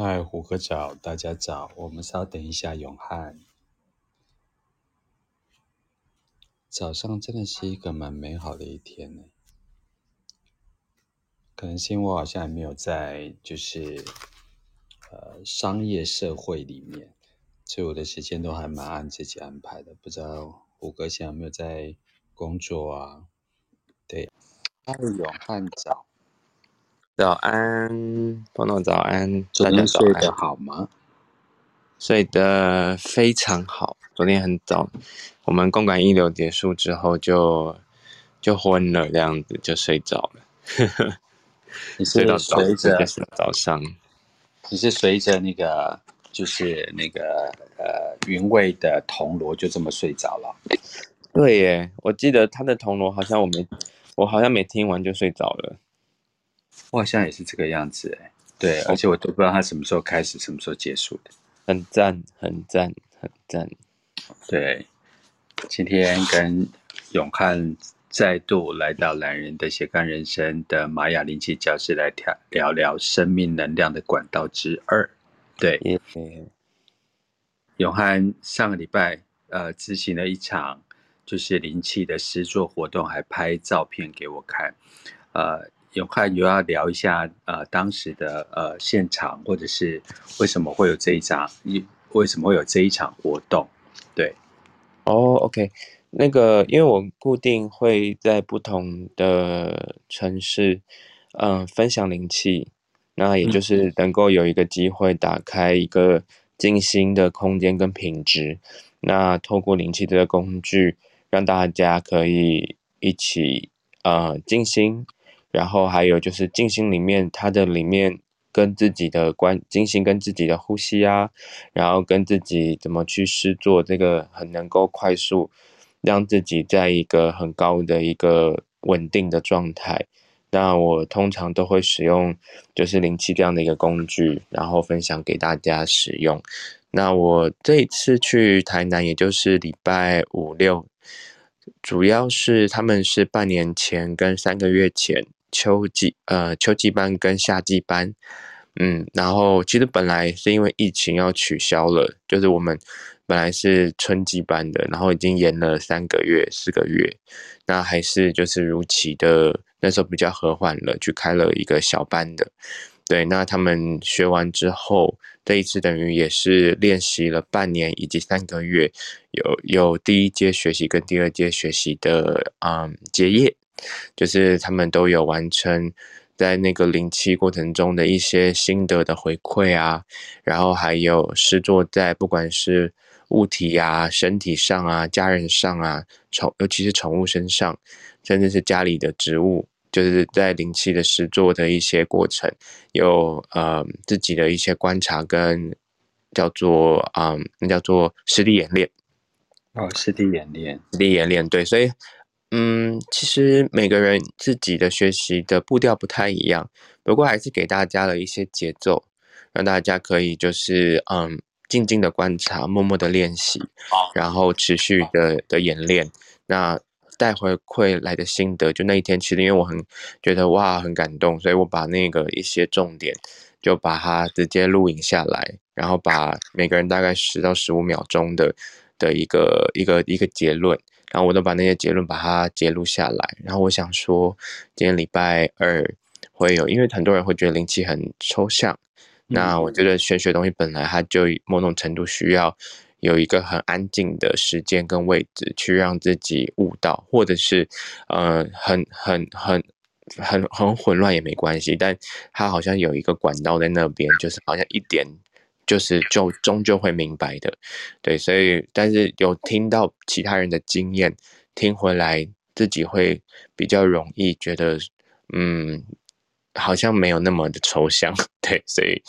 嗨，虎哥早，大家早。我们稍等一下，永汉。早上真的是一个蛮美好的一天呢。可能是因为我好像还没有在，就是呃商业社会里面，所以我的时间都还蛮按自己安排的。不知道虎哥现在有没有在工作啊？对，嗨，永汉早。早安，朋友早安，昨天睡得好吗？睡得非常好。昨天很早，我们公馆一流结束之后就就昏了，这样子就睡着了。你是 随着早上？你是随着那个就是那个呃云味的铜锣就这么睡着了？对耶，我记得他的铜锣好像我没我好像没听完就睡着了。我好像也是这个样子哎，对，而且我都不知道他什么时候开始，什么时候结束的，很赞，很赞，很赞。对，今天跟永汉再度来到懒人的斜杠人生的玛雅灵气教室来聊聊聊生命能量的管道之二。对，永汉上个礼拜呃执行了一场就是灵气的诗作活动，还拍照片给我看，呃。永汉有要聊一下，呃，当时的呃现场，或者是为什么会有这一场，为什么会有这一场活动？对，哦、oh，OK，那个，因为我固定会在不同的城市，嗯、呃，分享灵气，那也就是能够有一个机会打开一个静心的空间跟品质，那透过灵气这个工具，让大家可以一起呃静心。然后还有就是静心里面，它的里面跟自己的关静心跟自己的呼吸啊，然后跟自己怎么去施作，这个很能够快速让自己在一个很高的一个稳定的状态。那我通常都会使用就是灵气这样的一个工具，然后分享给大家使用。那我这一次去台南，也就是礼拜五六，主要是他们是半年前跟三个月前。秋季呃秋季班跟夏季班，嗯，然后其实本来是因为疫情要取消了，就是我们本来是春季班的，然后已经延了三个月四个月，那还是就是如期的，那时候比较和缓了，去开了一个小班的，对，那他们学完之后，这一次等于也是练习了半年以及三个月，有有第一阶学习跟第二阶学习的嗯结业。就是他们都有完成在那个灵气过程中的一些心得的回馈啊，然后还有施作在不管是物体啊、身体上啊、家人上啊、宠尤其是宠物身上，甚至是家里的植物，就是在灵气的施作的一些过程，有呃自己的一些观察跟叫做啊、呃，那叫做实地演练哦，实地演练，实地演练，对，所以。嗯，其实每个人自己的学习的步调不太一样，不过还是给大家了一些节奏，让大家可以就是嗯，静静的观察，默默的练习，然后持续的的演练。那带回馈来的心得，就那一天，其实因为我很觉得哇，很感动，所以我把那个一些重点就把它直接录影下来，然后把每个人大概十到十五秒钟的的一个一个一个结论。然后我都把那些结论把它截录下来，然后我想说，今天礼拜二会有，因为很多人会觉得灵气很抽象，那我觉得玄学东西本来它就某种程度需要有一个很安静的时间跟位置去让自己悟到，或者是呃很很很很很混乱也没关系，但它好像有一个管道在那边，就是好像一点。就是就终究会明白的，对，所以但是有听到其他人的经验，听回来自己会比较容易觉得，嗯，好像没有那么的抽象，对，所以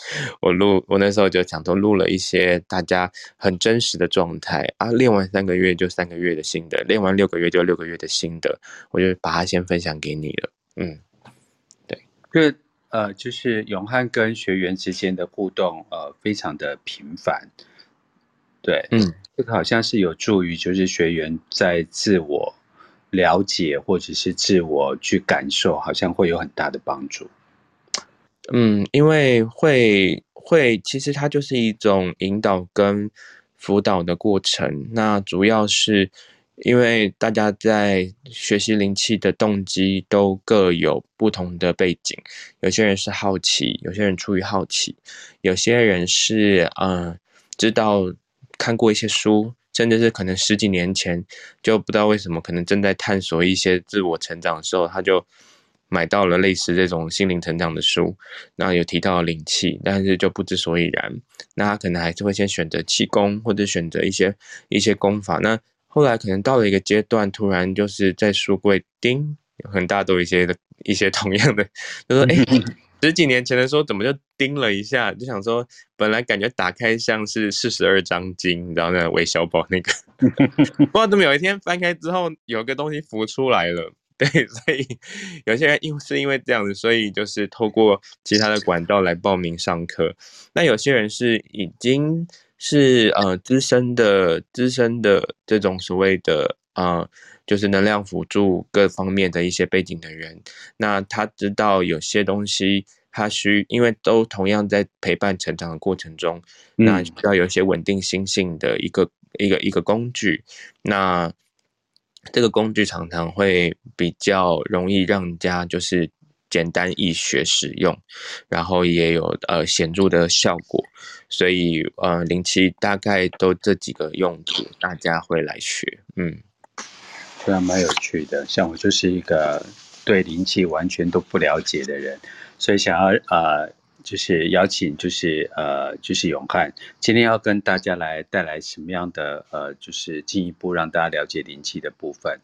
我录我那时候就想说录了一些大家很真实的状态。啊，练完三个月就三个月的心得，练完六个月就六个月的心得，我就把它先分享给你了，嗯，对，就。呃，就是永汉跟学员之间的互动，呃，非常的频繁，对，嗯，这个好像是有助于，就是学员在自我了解或者是自我去感受，好像会有很大的帮助。嗯，因为会会，其实它就是一种引导跟辅导的过程。那主要是因为大家在学习灵气的动机都各有不同的背景，有些人是好奇，有些人出于好奇，有些人是嗯、知道看过一些书，甚至是可能十几年前就不知道为什么，可能正在探索一些自我成长的时候，他就。买到了类似这种心灵成长的书，然后有提到灵气，但是就不知所以然。那他可能还是会先选择气功，或者选择一些一些功法。那后来可能到了一个阶段，突然就是在书柜叮，很大都有一些的一些同样的，就说：“哎，十几年前的时候怎么就叮了一下？”就想说，本来感觉打开像是四十二章经，你知道那韦小宝那个，不知道怎么有一天翻开之后，有个东西浮出来了。对，所以有些人因是因为这样子，所以就是透过其他的管道来报名上课。那有些人是已经是呃资深的、资深的这种所谓的呃，就是能量辅助各方面的一些背景的人。那他知道有些东西，他需因为都同样在陪伴成长的过程中，那需要有一些稳定心性的一个一个一个工具。那这个工具常常会比较容易让人家就是简单易学使用，然后也有呃显著的效果，所以呃灵气大概都这几个用途，大家会来学，嗯，这样蛮有趣的。像我就是一个对灵气完全都不了解的人，所以想要呃。就是邀请，就是呃，就是永汉，今天要跟大家来带来什么样的呃，就是进一步让大家了解灵气的部分。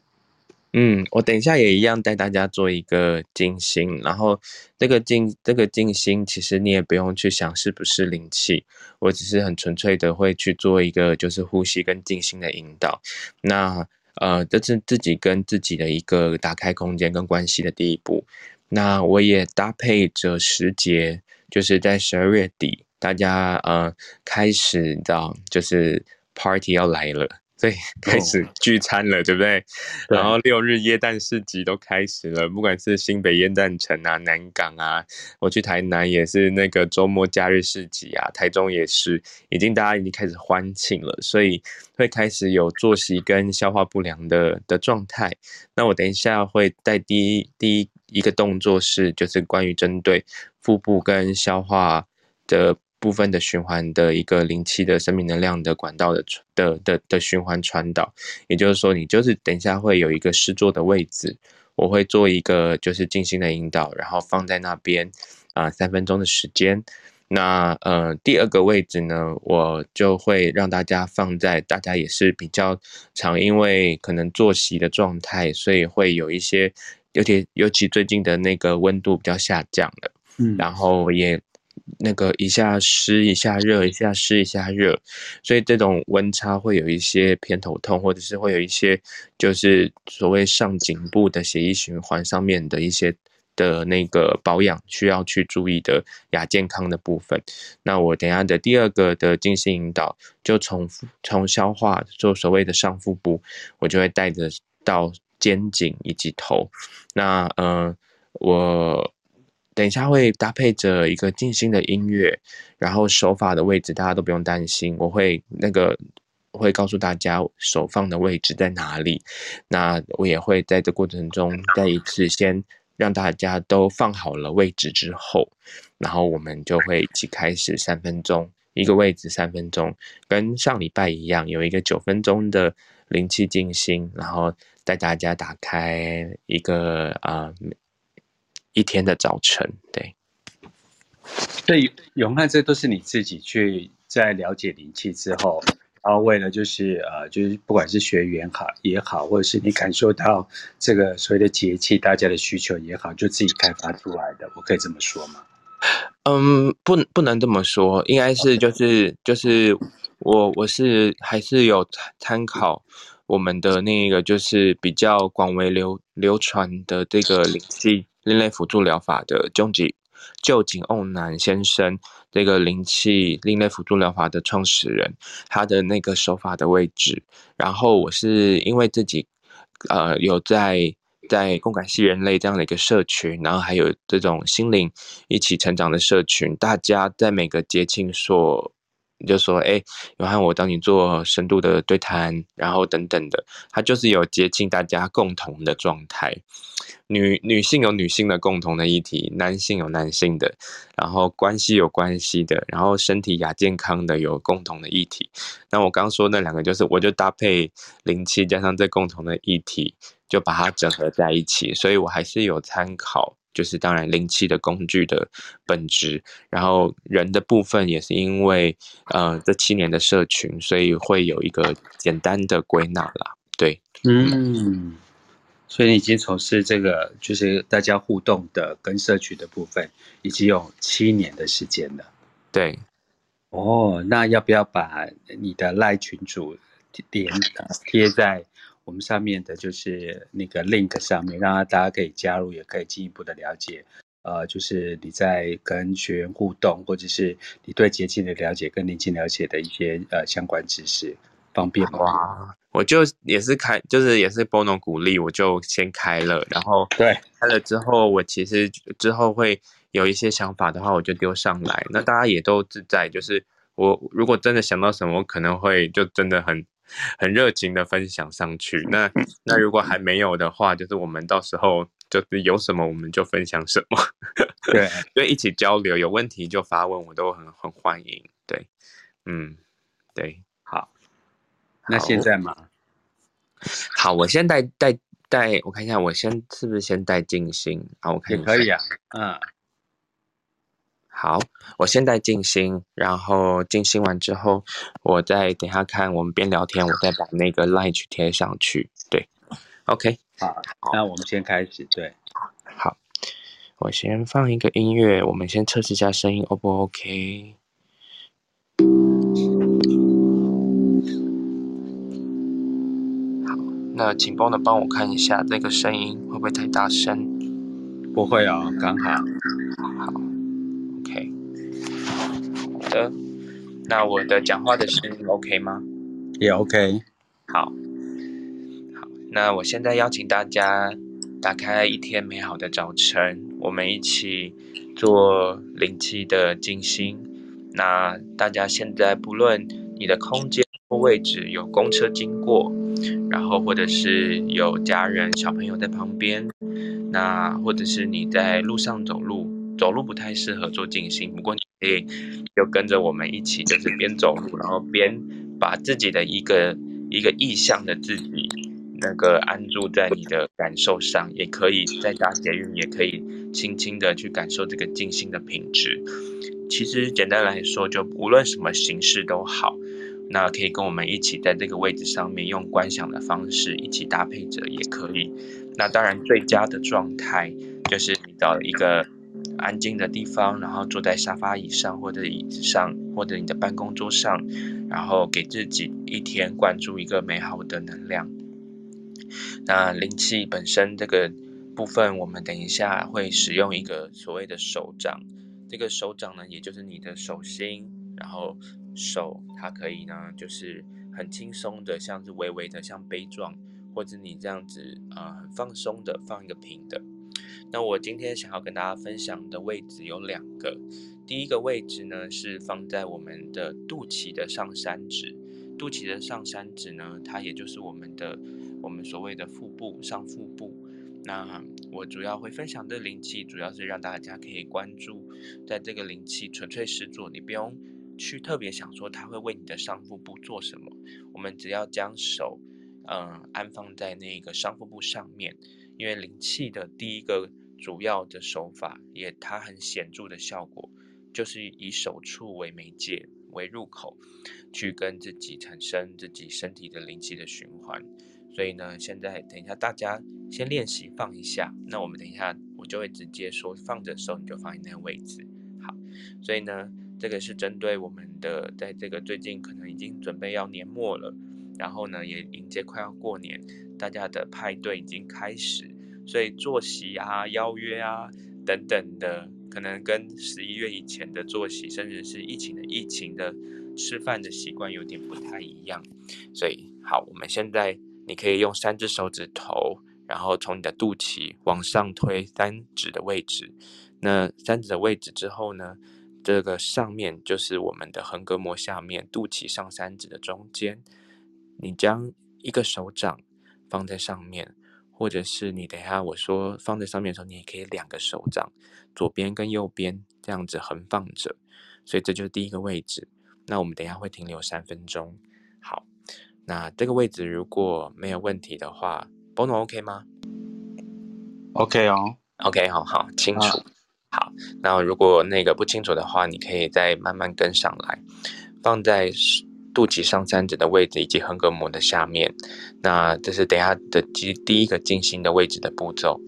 嗯，我等一下也一样带大家做一个静心，然后这个静这个静心，其实你也不用去想是不是灵气，我只是很纯粹的会去做一个就是呼吸跟静心的引导。那呃，这是自己跟自己的一个打开空间跟关系的第一步。那我也搭配着时节。就是在十二月底，大家呃开始到，就是 party 要来了，所以 开始聚餐了，哦、对不对？对，然后六日耶诞市集都开始了，不管是新北耶诞城啊、南港啊，我去台南也是那个周末假日市集啊，台中也是，已经大家已经开始欢庆了，所以会开始有作息跟消化不良的的状态。那我等一下会带第一第一一个动作是，就是关于针对。腹部跟消化的部分的循环的一个灵气的生命能量的管道的的的的循环传导，也就是说，你就是等一下会有一个施作的位置，我会做一个就是静心的引导，然后放在那边啊、呃、三分钟的时间。那呃第二个位置呢，我就会让大家放在大家也是比较常，因为可能作息的状态，所以会有一些尤其尤其最近的那个温度比较下降了。嗯，然后也那个一下湿一下热，一下湿一下热，所以这种温差会有一些偏头痛，或者是会有一些就是所谓上颈部的血液循环上面的一些的那个保养需要去注意的亚健康的部分。那我等下的第二个的静心引导，就从从消化做所谓的上腹部，我就会带着到肩颈以及头。那嗯、呃，我。等一下会搭配着一个静心的音乐，然后手法的位置大家都不用担心，我会那个会告诉大家手放的位置在哪里。那我也会在这过程中再一次先让大家都放好了位置之后，然后我们就会一起开始三分钟一个位置三分钟，跟上礼拜一样有一个九分钟的灵气静心，然后带大家打开一个啊。一天的早晨，对，所以永汉，这都是你自己去在了解灵气之后，然后为了就是呃，就是不管是学员好也好，或者是你感受到这个所谓的节气大家的需求也好，就自己开发出来的，我可以这么说吗？嗯，不，不能这么说，应该是就是就是我我是还是有参考我们的那个就是比较广为流流传的这个灵气。另类辅助疗法的臼井臼井瓮男先生，这个灵气另类辅助疗法的创始人，他的那个手法的位置。然后我是因为自己，呃，有在在共感系人类这样的一个社群，然后还有这种心灵一起成长的社群，大家在每个节庆所。你就说，哎，有和我当你做深度的对谈，然后等等的，它就是有接近大家共同的状态。女女性有女性的共同的议题，男性有男性的，然后关系有关系的，然后身体亚健康的有共同的议题。那我刚刚说那两个，就是我就搭配灵气加上这共同的议题，就把它整合在一起。所以我还是有参考。就是当然灵气的工具的本质，然后人的部分也是因为呃这七年的社群，所以会有一个简单的归纳啦。对，嗯，所以你已经从事这个就是大家互动的跟社群的部分，已经有七年的时间了。对，哦，那要不要把你的赖群主连贴在？我们上面的就是那个 link 上面，让大家可以加入，也可以进一步的了解。呃，就是你在跟学员互动，或者是你对节庆的了解，跟灵气了解的一些呃相关知识，方便吗？哇，我就也是开，就是也是 Bono 鼓励，我就先开了，然后对开了之后，我其实之后会有一些想法的话，我就丢上来，那大家也都自在。就是我如果真的想到什么，我可能会就真的很。很热情的分享上去，那那如果还没有的话，就是我们到时候就是有什么我们就分享什么，对，就一起交流，有问题就发问，我都很很欢迎。对，嗯，对，好，那现在吗？好，我先带带带，我看一下，我先是不是先带静心？好，我看一下，可以啊，嗯。好，我现在静心，然后静心完之后，我再等下看我们边聊天，我再把那个 line 去贴上去。对，OK，好，那我们先开始。对，好，我先放一个音乐，我们先测试一下声音，O 不 OK？好，那请帮的帮我看一下这个声音会不会太大声？不会哦，刚好。好。那我的讲话的声音 OK 吗？也 OK。好，好，那我现在邀请大家打开一天美好的早晨，我们一起做灵气的静心。那大家现在不论你的空间或位置有公车经过，然后或者是有家人小朋友在旁边，那或者是你在路上走路。走路不太适合做静心，不过你可以就跟着我们一起，就是边走路，然后边把自己的一个一个意向的自己那个安住在你的感受上，也可以在搭捷运，也可以轻轻的去感受这个静心的品质。其实简单来说，就无论什么形式都好，那可以跟我们一起在这个位置上面用观想的方式一起搭配着也可以。那当然最佳的状态就是你找一个。安静的地方，然后坐在沙发椅上，或者椅子上，或者你的办公桌上，然后给自己一天灌注一个美好的能量。那灵气本身这个部分，我们等一下会使用一个所谓的手掌。这个手掌呢，也就是你的手心，然后手它可以呢，就是很轻松的，像是微微的像杯状，或者你这样子啊、呃，很放松的放一个平的。那我今天想要跟大家分享的位置有两个，第一个位置呢是放在我们的肚脐的上三指，肚脐的上三指呢，它也就是我们的我们所谓的腹部上腹部。那我主要会分享的灵气，主要是让大家可以关注在这个灵气纯粹实作，你不用去特别想说它会为你的上腹部做什么，我们只要将手嗯、安放在那个上腹部上面。因为灵气的第一个主要的手法，也它很显著的效果，就是以手触为媒介为入口，去跟自己产生自己身体的灵气的循环。所以呢，现在等一下大家先练习放一下，那我们等一下我就会直接说放着的时候你就放在那个位置。好，所以呢，这个是针对我们的在这个最近可能已经准备要年末了。然后呢，也迎接快要过年，大家的派对已经开始，所以作息啊、邀约啊等等的，可能跟十一月以前的作息，甚至是疫情的疫情的吃饭的习惯有点不太一样。所以，好，我们现在你可以用三只手指头，然后从你的肚脐往上推三指的位置。那三指的位置之后呢，这个上面就是我们的横膈膜下面，肚脐上三指的中间。你将一个手掌放在上面，或者是你等一下我说放在上面的时候，你也可以两个手掌，左边跟右边这样子横放着。所以这就是第一个位置。那我们等一下会停留三分钟。好，那这个位置如果没有问题的话，Bono OK 吗？OK 哦，OK 好好清楚。啊好，那如果那个不清楚的话，你可以再慢慢跟上来，放在肚脐上三指的位置以及横膈膜的下面。那这是等下的第第一个静心的位置的步骤。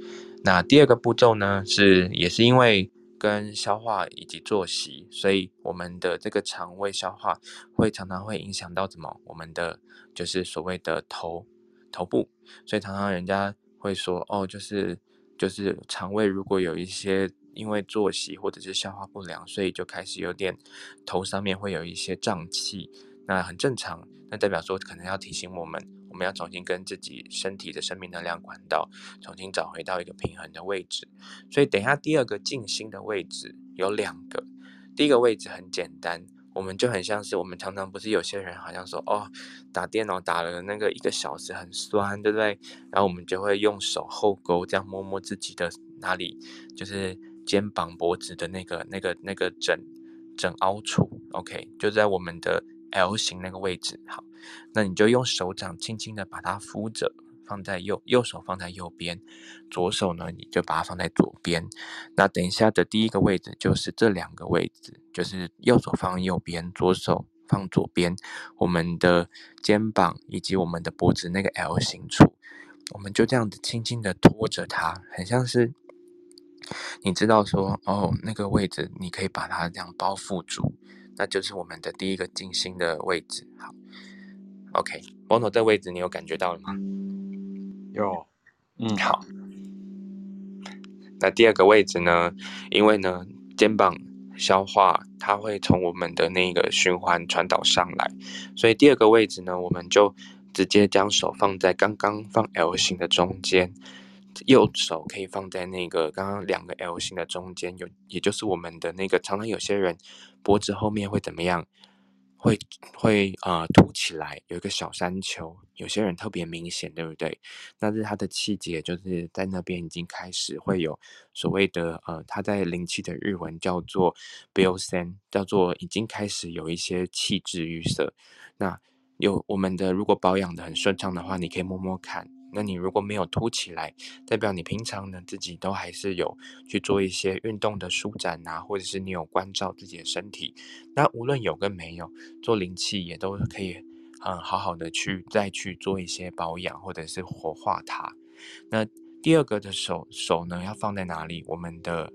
那第二个步骤呢，是也是因为跟消化以及作息，所以我们的这个肠胃消化会常常会影响到什么？我们的就是所谓的头头部，所以常常人家会说哦，就是就是肠胃如果有一些。因为作息或者是消化不良，所以就开始有点头上面会有一些胀气，那很正常。那代表说可能要提醒我们，我们要重新跟自己身体的生命能量管道重新找回到一个平衡的位置。所以等一下第二个静心的位置有两个，第一个位置很简单，我们就很像是我们常常不是有些人好像说哦，打电脑打了那个一个小时很酸，对不对？然后我们就会用手后勾这样摸摸自己的哪里，就是。肩膀、脖子的那个、那个、那个枕枕凹处，OK，就在我们的 L 型那个位置。好，那你就用手掌轻轻的把它扶着，放在右右手放在右边，左手呢你就把它放在左边。那等一下的第一个位置就是这两个位置，就是右手放右边，左手放左边。我们的肩膀以及我们的脖子那个 L 型处，我们就这样子轻轻的托着它，很像是。你知道说哦，那个位置你可以把它这样包覆住，那就是我们的第一个静心的位置。好，OK，Bono 这个位置你有感觉到了吗？有，嗯，好。那第二个位置呢？因为呢，肩膀消化它会从我们的那个循环传导上来，所以第二个位置呢，我们就直接将手放在刚刚放 L 型的中间。右手可以放在那个刚刚两个 L 型的中间，有也就是我们的那个，常常有些人脖子后面会怎么样？会会啊、呃、凸起来，有一个小山丘，有些人特别明显，对不对？那是他的气节，就是在那边已经开始会有所谓的呃，他在灵气的日文叫做 biosen，叫做已经开始有一些气滞郁塞。那有我们的如果保养的很顺畅的话，你可以摸摸看。那你如果没有凸起来，代表你平常呢自己都还是有去做一些运动的舒展啊，或者是你有关照自己的身体。那无论有跟没有，做灵气也都可以嗯好好的去再去做一些保养，或者是活化它。那第二个的手手呢要放在哪里？我们的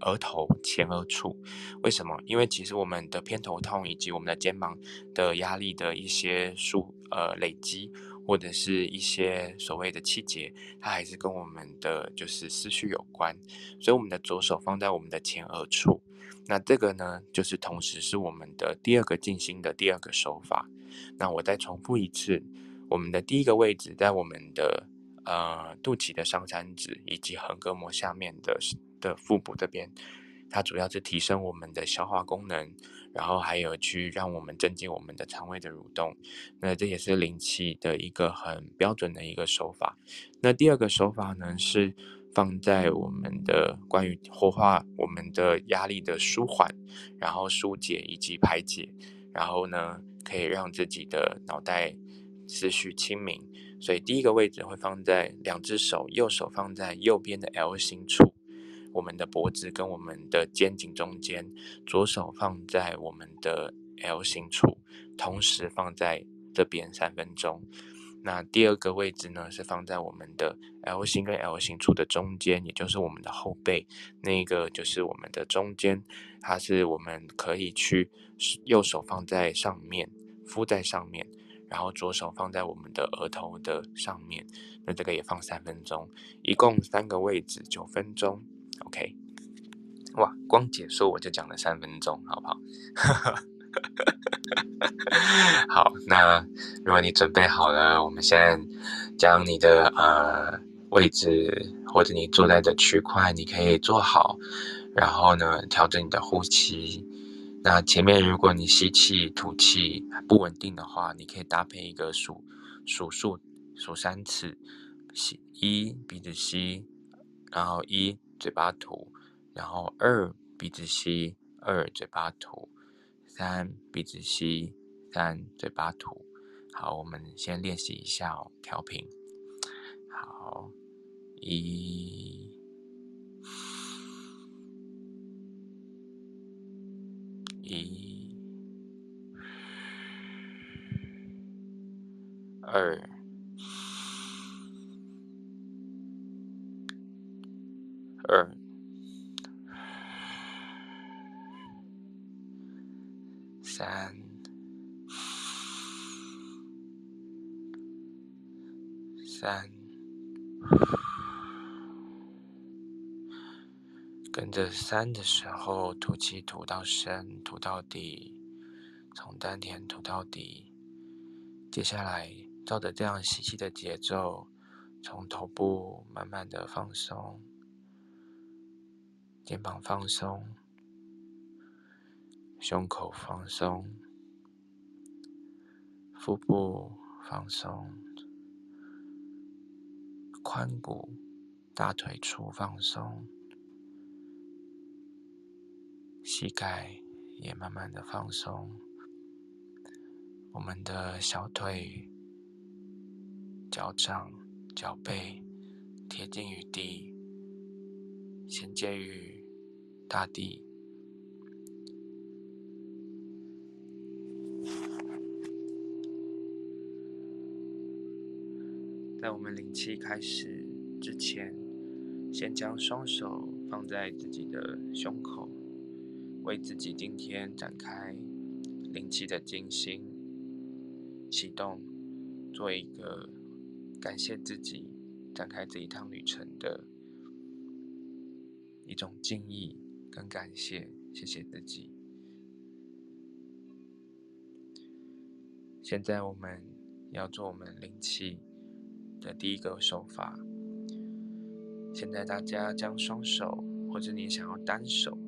额头前额处。为什么？因为其实我们的偏头痛以及我们的肩膀的压力的一些数呃累积。或者是一些所谓的气节，它还是跟我们的就是思绪有关，所以我们的左手放在我们的前额处，那这个呢，就是同时是我们的第二个静心的第二个手法。那我再重复一次，我们的第一个位置在我们的呃肚脐的上三指以及横膈膜下面的的腹部这边，它主要是提升我们的消化功能。然后还有去让我们增进我们的肠胃的蠕动，那这也是灵气的一个很标准的一个手法。那第二个手法呢，是放在我们的关于活化我们的压力的舒缓，然后疏解以及排解，然后呢可以让自己的脑袋思绪清明。所以第一个位置会放在两只手，右手放在右边的 L 型处。我们的脖子跟我们的肩颈中间，左手放在我们的 L 型处，同时放在这边三分钟。那第二个位置呢，是放在我们的 L 型跟 L 型处的中间，也就是我们的后背，那个就是我们的中间，它是我们可以去右手放在上面，敷在上面，然后左手放在我们的额头的上面，那这个也放三分钟，一共三个位置，九分钟。OK，哇，光解说我就讲了三分钟，好不好？好，那如果你准备好了，我们现在将你的呃位置或者你坐在的区块，你可以坐好，然后呢，调整你的呼吸。那前面如果你吸气、吐气不稳定的话，你可以搭配一个数数数数三次，吸一鼻子吸，然后一嘴巴吐，然后二鼻子吸，二嘴巴吐，三鼻子吸，三嘴巴吐。好，我们先练习一下哦，调频。好，一，一，二，跟着三的时候，吐气吐到深，吐到底，从丹田吐到底。接下来，照着这样吸气的节奏，从头部慢慢的放松，肩膀放松，胸口放松，腹部放松。髋骨、大腿处放松，膝盖也慢慢的放松。我们的小腿、脚掌、脚背贴近于地，衔接于大地。在我们灵气开始之前，先将双手放在自己的胸口，为自己今天展开灵气的静心启动，做一个感谢自己展开这一趟旅程的一种敬意跟感谢，谢谢自己。现在我们要做我们灵气的第一个手法。现在大家将双手，或者你想要单手，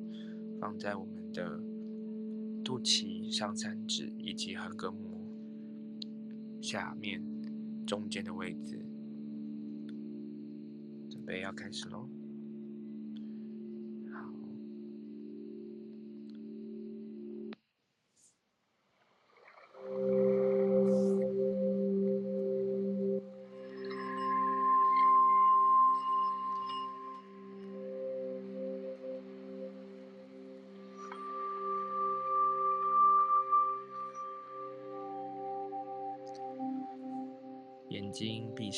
放在我们的肚脐上三指以及横膈膜下面中间的位置，准备要开始喽。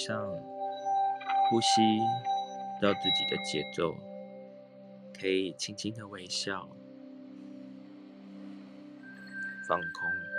上，呼吸到自己的节奏，可以轻轻的微笑，放空。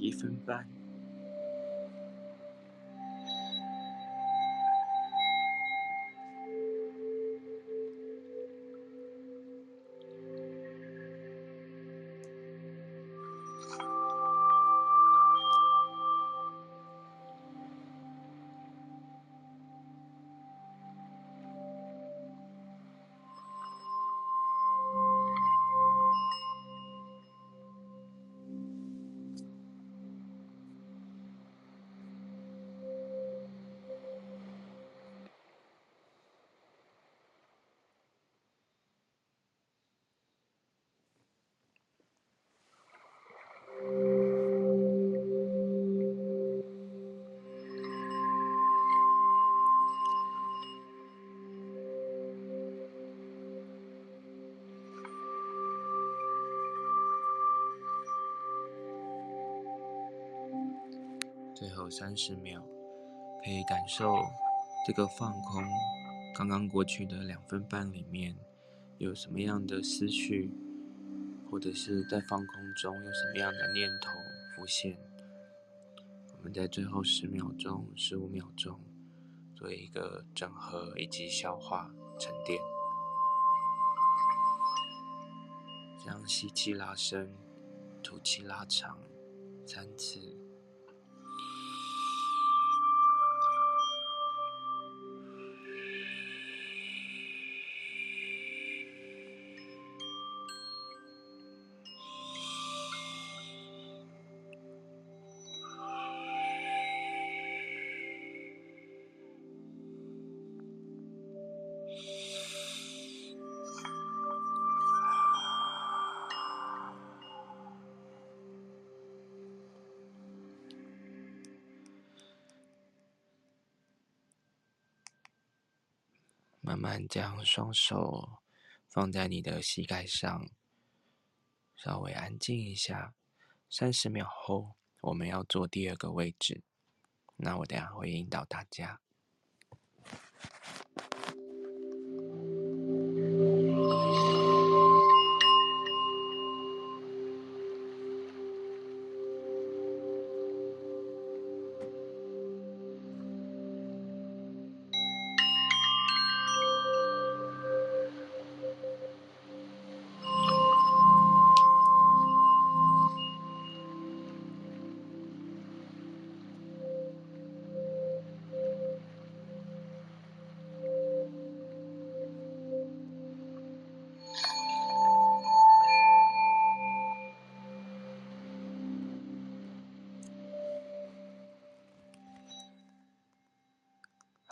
一分半。三十秒，可以感受这个放空。刚刚过去的两分半里面，有什么样的思绪，或者是在放空中有什么样的念头浮现？我们在最后十秒钟、十五秒钟，做一个整合以及消化沉淀。将吸气拉伸，吐气拉长，三次。慢将双手放在你的膝盖上，稍微安静一下。三十秒后，我们要做第二个位置。那我等下会引导大家。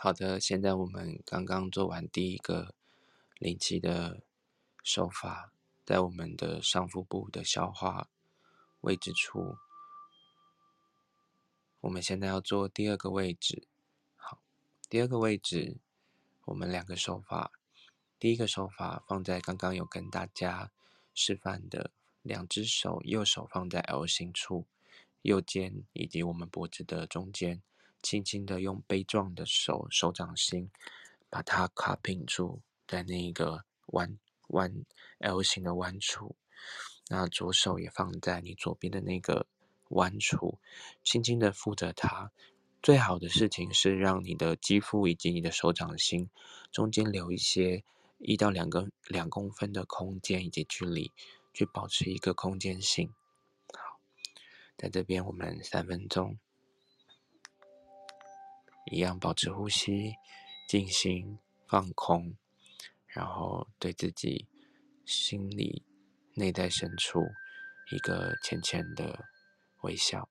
好的，现在我们刚刚做完第一个灵气的手法，在我们的上腹部的消化位置处。我们现在要做第二个位置。好，第二个位置，我们两个手法，第一个手法放在刚刚有跟大家示范的两只手，右手放在 L 型处，右肩以及我们脖子的中间。轻轻的用杯状的手手掌心，把它卡平住在那个弯弯 L 型的弯处。那左手也放在你左边的那个弯处，轻轻的扶着它。最好的事情是让你的肌肤以及你的手掌心中间留一些一到两个两公分的空间以及距离，去保持一个空间性。好，在这边我们三分钟。一样保持呼吸，静心放空，然后对自己心里内在深处一个浅浅的微笑。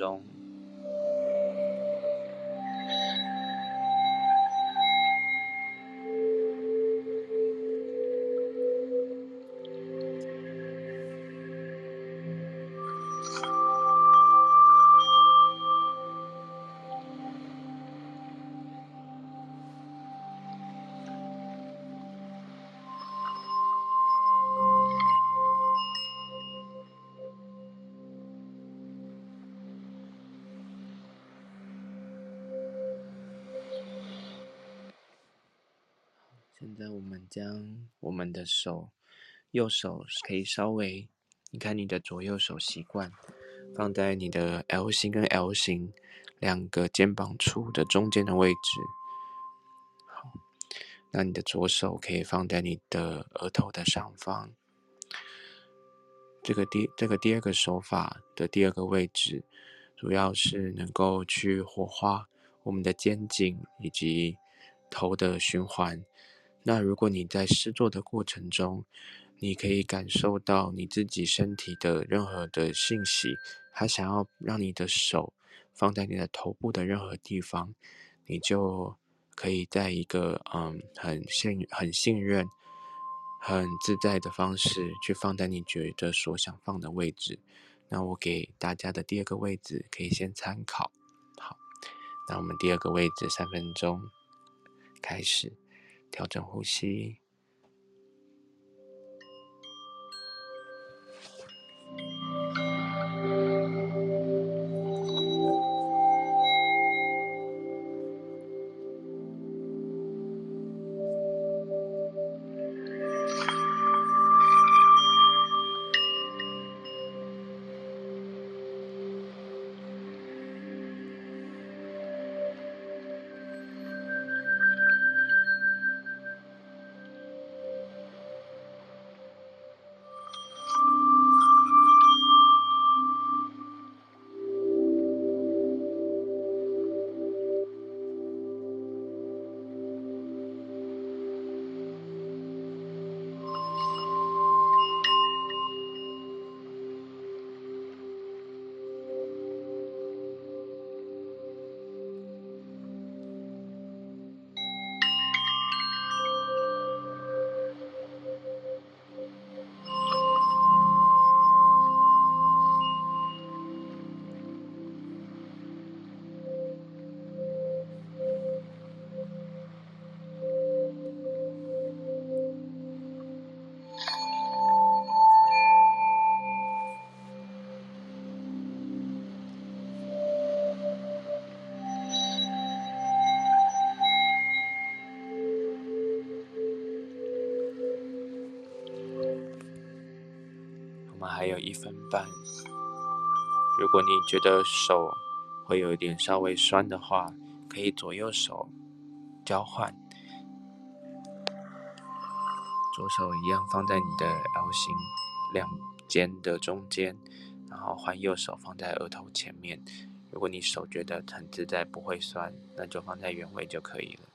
一那。我们将我们的手，右手可以稍微，你看你的左右手习惯放在你的 L 型跟 L 型两个肩膀处的中间的位置。好，那你的左手可以放在你的额头的上方。这个第这个第二个手法的第二个位置，主要是能够去活化我们的肩颈以及头的循环。那如果你在试做的过程中，你可以感受到你自己身体的任何的信息，他想要让你的手放在你的头部的任何地方，你就可以在一个嗯很信很信任、很自在的方式去放在你觉得所想放的位置。那我给大家的第二个位置可以先参考。好，那我们第二个位置三分钟开始。调整呼吸。你觉得手会有一点稍微酸的话，可以左右手交换，左手一样放在你的 L 型两肩的中间，然后换右手放在额头前面。如果你手觉得很自在，不会酸，那就放在原位就可以了。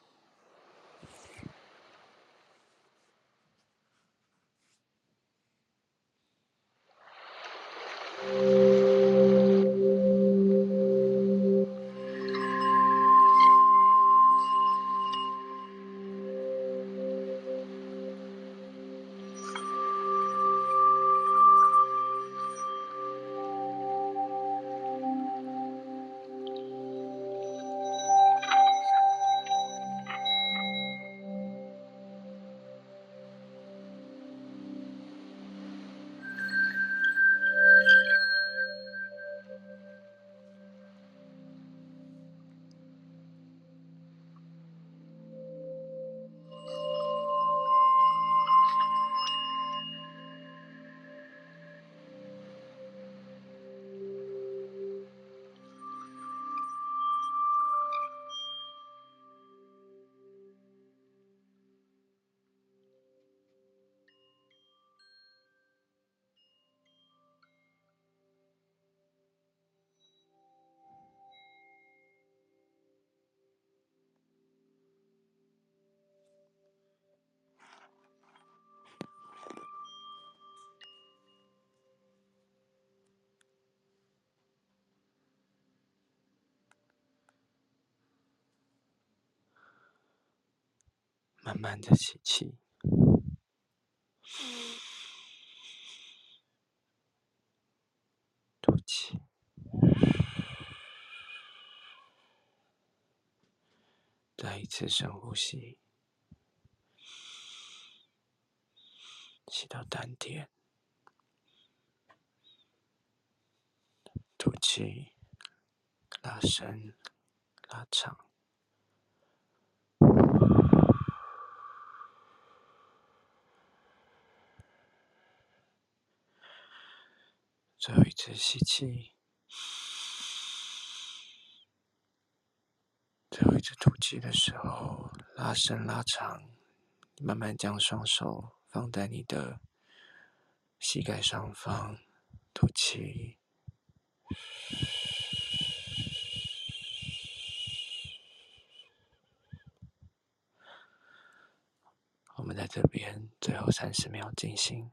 慢的吸气，吐气，再一次深呼吸，吸到丹田，吐气，拉伸，拉长。吸气，最后一次吐气的时候，拉伸拉长，慢慢将双手放在你的膝盖上方，吐气。我们在这边最后三十秒进行。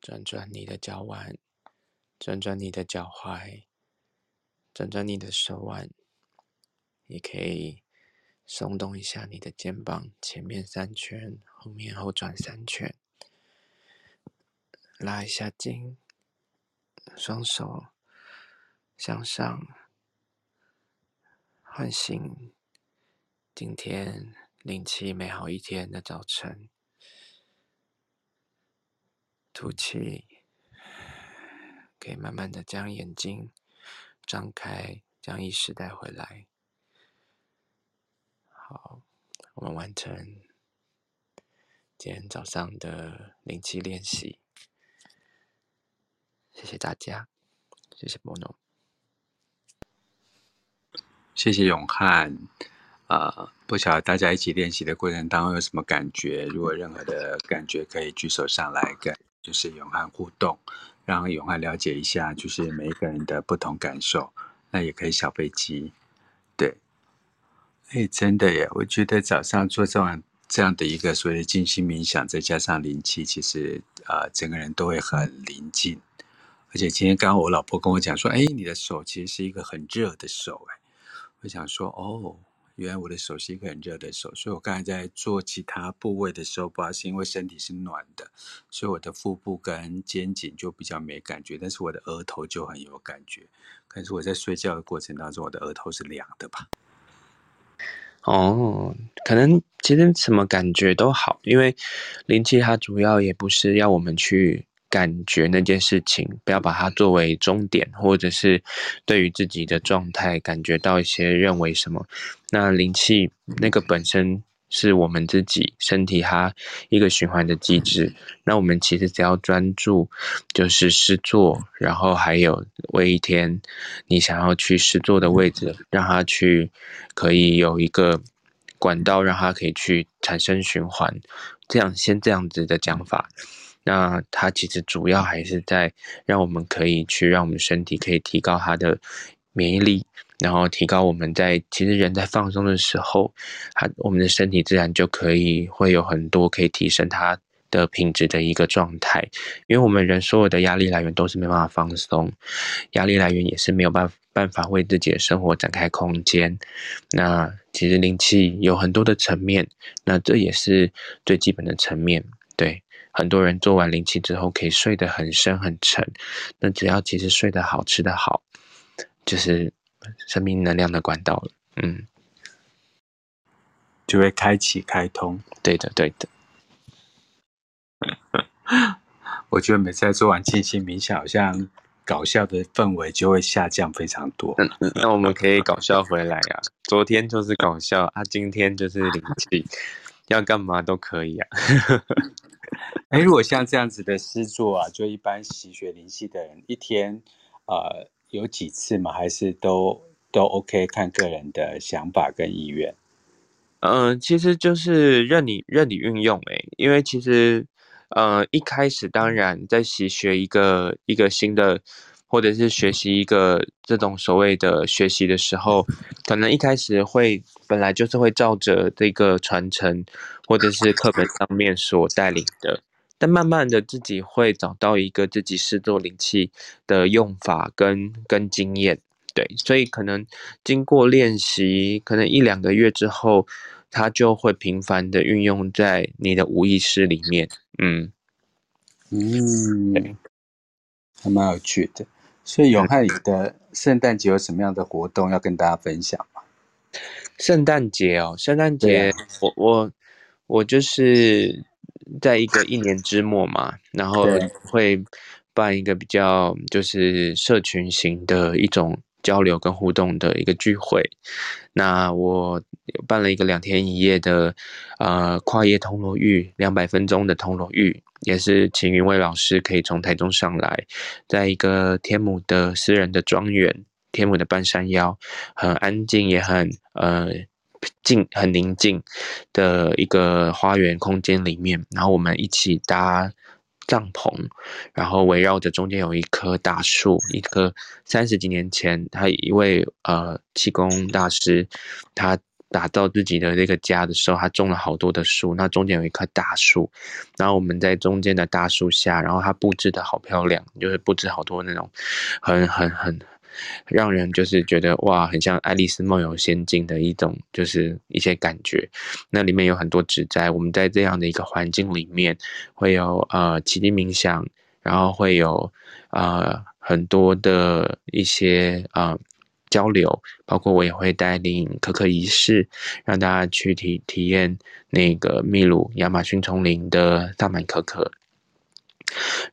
转转你的脚腕，转转你的脚踝，转转你的手腕，也可以松动一下你的肩膀，前面三圈，后面后转三圈，拉一下筋，双手向上，唤醒今天灵气美好一天的早晨。吐气，可以慢慢的将眼睛张开，将意识带回来。好，我们完成今天早上的灵气练习。谢谢大家，谢谢波诺，谢谢永汉。啊、呃，不晓得大家一起练习的过程当中有什么感觉？如果任何的感觉，可以举手上来跟。就是永汉互动，让永汉了解一下，就是每一个人的不同感受。那也可以小飞机，对，哎，真的耶！我觉得早上做这样这样的一个所谓的静心冥想，再加上灵气，其实啊、整个人都会很宁静。而且今天刚刚我老婆跟我讲说，哎，你的手其实是一个很热的手，哎，我想说，哦。原来我的手是一个很热的手，所以我刚才在做其他部位的时候，不知道是因为身体是暖的，所以我的腹部跟肩颈就比较没感觉，但是我的额头就很有感觉。可能是我在睡觉的过程当中，我的额头是凉的吧？哦，可能其实什么感觉都好，因为灵气它主要也不是要我们去。感觉那件事情，不要把它作为终点，或者是对于自己的状态感觉到一些认为什么。那灵气那个本身是我们自己身体它一个循环的机制。那我们其实只要专注，就是试做，然后还有为一天你想要去试做的位置，让它去可以有一个管道，让它可以去产生循环。这样先这样子的讲法。那它其实主要还是在让我们可以去让我们身体可以提高它的免疫力，然后提高我们在其实人在放松的时候，它我们的身体自然就可以会有很多可以提升它的品质的一个状态。因为我们人所有的压力来源都是没办法放松，压力来源也是没有办办法为自己的生活展开空间。那其实灵气有很多的层面，那这也是最基本的层面，对。很多人做完灵气之后，可以睡得很深很沉。那只要其实睡得好、吃得好，就是生命能量的管道了。嗯，就会开启、开通。对的，对的。我觉得每次在做完静心冥想，好像搞笑的氛围就会下降非常多。嗯，那我们可以搞笑回来呀、啊。昨天就是搞笑啊，今天就是灵气，要干嘛都可以啊。哎，如果像这样子的诗作啊，就一般习学灵系的人，一天呃有几次嘛？还是都都 OK？看个人的想法跟意愿。嗯、呃，其实就是任你任你运用哎，因为其实呃一开始当然在习学一个一个新的。或者是学习一个这种所谓的学习的时候，可能一开始会本来就是会照着这个传承，或者是课本上面所带领的，但慢慢的自己会找到一个自己视作灵气的用法跟跟经验，对，所以可能经过练习，可能一两个月之后，它就会频繁的运用在你的无意识里面，嗯。嗯，对，还蛮有趣的。所以永汉，你的圣诞节有什么样的活动要跟大家分享吗？圣诞节哦，圣诞节，我我我就是在一个一年之末嘛，然后会办一个比较就是社群型的一种交流跟互动的一个聚会。那我办了一个两天一夜的呃跨夜铜锣浴，两百分钟的铜锣浴。也是请云伟老师可以从台中上来，在一个天母的私人的庄园，天母的半山腰，很安静也很呃静，很宁静的一个花园空间里面，然后我们一起搭帐篷，然后围绕着中间有一棵大树，一棵三十几年前他一位呃气功大师，他。打造自己的这个家的时候，他种了好多的树，那中间有一棵大树，然后我们在中间的大树下，然后他布置的好漂亮，就是布置好多那种很很很让人就是觉得哇，很像爱丽丝梦游仙境的一种，就是一些感觉。那里面有很多植栽，我们在这样的一个环境里面，会有呃奇迹冥想，然后会有呃很多的一些呃。交流，包括我也会带领可可仪式，让大家去体体验那个秘鲁亚马逊丛林的大满可可。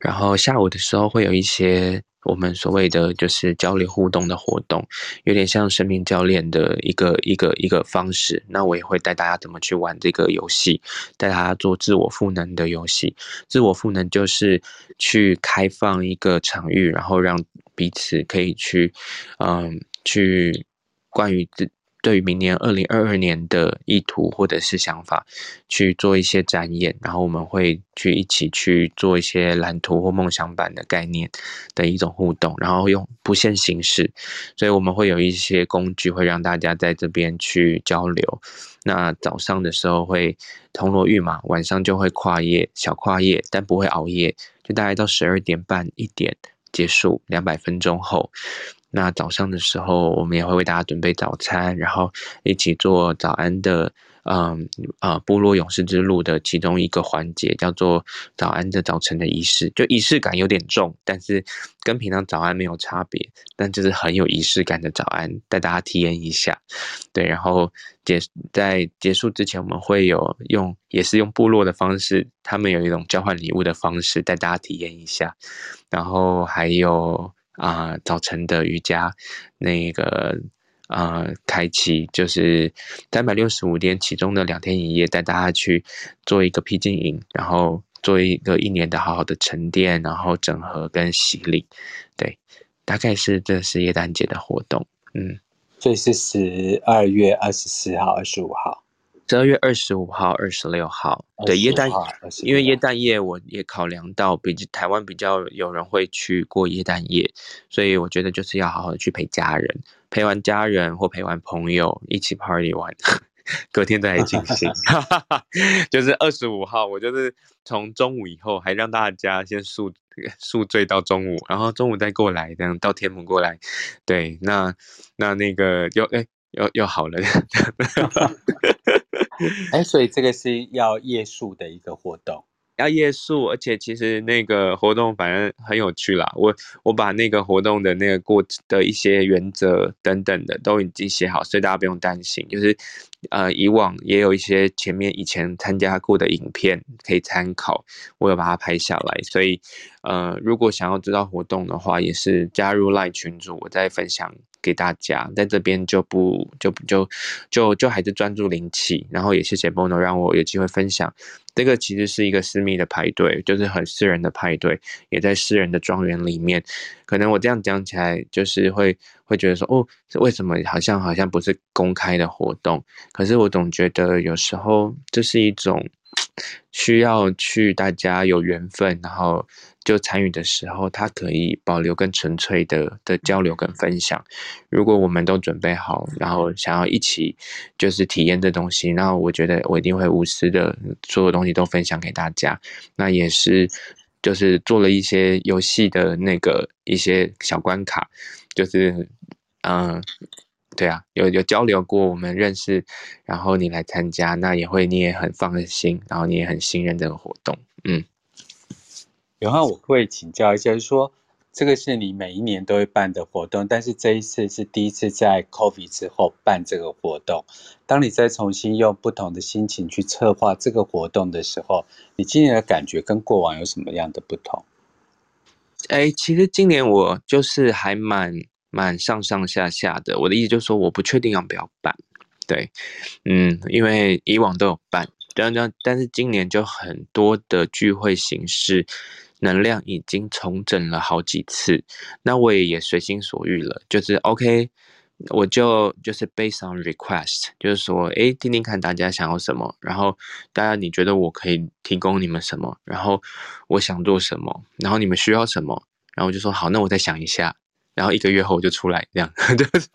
然后下午的时候会有一些我们所谓的就是交流互动的活动，有点像生命教练的一个一个一个方式。那我也会带大家怎么去玩这个游戏，带大家做自我赋能的游戏。自我赋能就是去开放一个场域，然后让彼此可以去，嗯。去关于这对于明年二零二二年的意图或者是想法去做一些展演，然后我们会去一起去做一些蓝图或梦想版的概念的一种互动，然后用不限形式，所以我们会有一些工具会让大家在这边去交流。那早上的时候会铜锣浴嘛，晚上就会跨夜小跨夜，但不会熬夜，就大概到十二点半一点结束，两百分钟后。那早上的时候，我们也会为大家准备早餐，然后一起做早安的，嗯啊，部落勇士之路的其中一个环节，叫做早安的早晨的仪式，就仪式感有点重，但是跟平常早安没有差别，但就是很有仪式感的早安，带大家体验一下。对，然后结在结束之前，我们会有用，也是用部落的方式，他们有一种交换礼物的方式，带大家体验一下，然后还有。啊、早晨的瑜伽，那个啊、开启就是三百六十五天其中的两天一夜，带大家去做一个僻静营，然后做一个一年的好好的沉淀，然后整合跟洗礼，对，大概是这是耶诞节的活动，嗯，所以是十二月二十四号、二十五号，十二月二十五号、二十六号，对，耶诞，因为耶诞夜我也考量到比台湾比较有人会去过耶诞夜，所以我觉得就是要好好的去陪家人，陪完家人或陪完朋友一起 party 完，隔天再来进行。就是二十五号，我就是从中午以后还让大家先宿宿醉到中午，然后中午再过来，这样到天母过来。对，那那那个又哎又又好了。哎，所以这个是要夜宿的一个活动，要夜宿，而且其实那个活动反正很有趣啦。我我把那个活动的那个过的一些原则等等的都已经写好，所以大家不用担心。就是呃，以往也有一些前面以前参加过的影片可以参考，我有把它拍下来。所以呃，如果想要知道活动的话，也是加入 LINE 群组，我再分享。给大家在这边就不就就就就还是专注灵气，然后也谢谢 Bono 让我有机会分享。这个其实是一个私密的派对，就是很私人的派对，也在私人的庄园里面。可能我这样讲起来，就是会会觉得说，哦，这为什么好像好像不是公开的活动？可是我总觉得有时候这是一种 需要去大家有缘分，然后。就参与的时候，他可以保留更纯粹的的交流跟分享。如果我们都准备好，然后想要一起就是体验这东西，那我觉得我一定会无私的所有东西都分享给大家。那也是就是做了一些游戏的那个一些小关卡，就是嗯、对啊，有有交流过，我们认识，然后你来参加，那也会你也很放心，然后你也很信任这个活动，嗯。然后我会请教一下，就是说这个是你每一年都会办的活动，但是这一次是第一次在 COVID 之后办这个活动。当你再重新用不同的心情去策划这个活动的时候，你今年的感觉跟过往有什么样的不同？哎，其实今年我就是还蛮蛮上上下下的。我的意思就是说，我不确定要不要办。对，嗯，因为以往都有办，但但但是今年就很多的聚会形式。能量已经重整了好几次，那我也也随心所欲了，就是 OK，我就就是 based on request，就是说，哎，听听看大家想要什么，然后大家你觉得我可以提供你们什么，然后我想做什么，然后你们需要什么，然后我就说好，那我再想一下，然后一个月后我就出来，这样，就是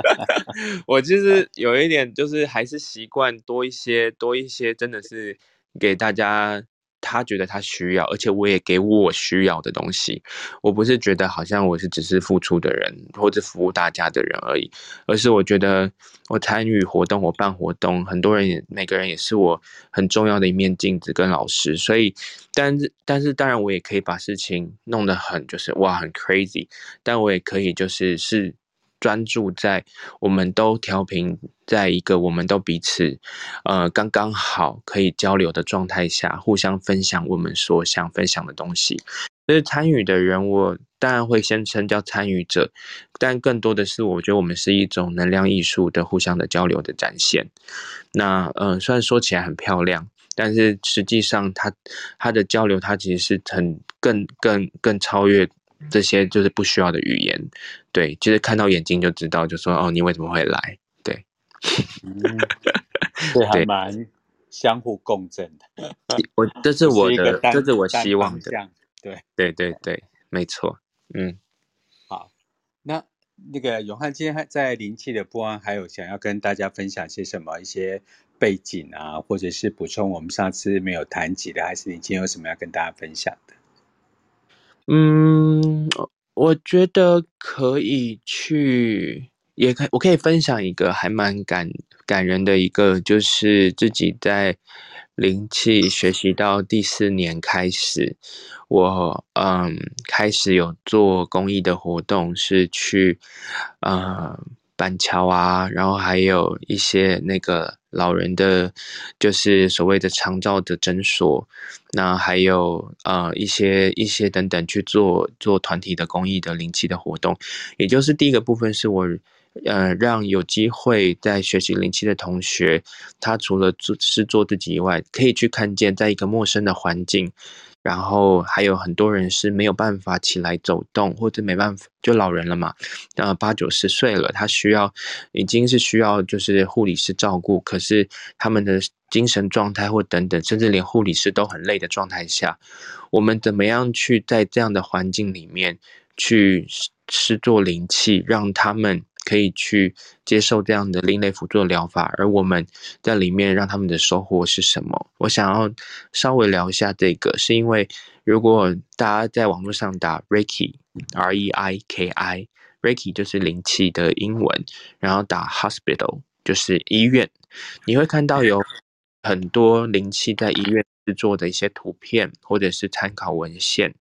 我其实有一点就是还是习惯多一些多一些，真的是给大家。他觉得他需要，而且我也给我需要的东西。我不是觉得好像我是只是付出的人，或者服务大家的人而已，而是我觉得我参与活动，我办活动，很多人也每个人也是我很重要的一面镜子跟老师。所以，但是但是当然我也可以把事情弄得很就是哇很 crazy，但我也可以就是是。专注在我们都调频，在一个我们都彼此，呃，刚刚好可以交流的状态下，互相分享我们所想分享的东西。所以参与的人，我当然会先称叫参与者，但更多的是，我觉得我们是一种能量艺术的互相的交流的展现。那，呃，虽然说起来很漂亮，但是实际上它，它它的交流，它其实是很更更更超越。这些就是不需要的语言，对，就是看到眼睛就知道，就说哦，你为什么会来？对，嗯，对，还蛮相互共振的。我这是我的，这是我 希望的。对，对，对，对，没错。嗯，好，那那个永汉今天还在灵气的波安，还有想要跟大家分享些什么？一些背景啊，或者是补充我们上次没有谈及的，还是你今天有什么要跟大家分享的？嗯，我觉得可以去，也可，我可以分享一个还蛮感感人的一个，就是自己在灵气学习到第四年开始，我嗯开始有做公益的活动，是去呃板桥啊，然后还有一些那个。老人的，就是所谓的长照的诊所，那还有啊一些一些等等去做做团体的公益的灵气的活动，也就是第一个部分是我呃让有机会在学习灵气的同学，他除了做是做自己以外，可以去看见在一个陌生的环境，然后还有很多人是没有办法起来走动，或者没办法，就老人了嘛，呃，八九十岁了，他需要已经是需要就是护理师照顾，可是他们的精神状态或等等，甚至连护理师都很累的状态下，我们怎么样去在这样的环境里面去施作灵气，让他们。可以去接受这样的另类辅助疗法，而我们在里面让他们的收获是什么？我想要稍微聊一下这个，是因为如果大家在网络上打 Reiki，R E I K I，Reiki 就是灵气的英文，然后打 Hospital 就是医院，你会看到有很多灵气在医院制作的一些图片或者是参考文献，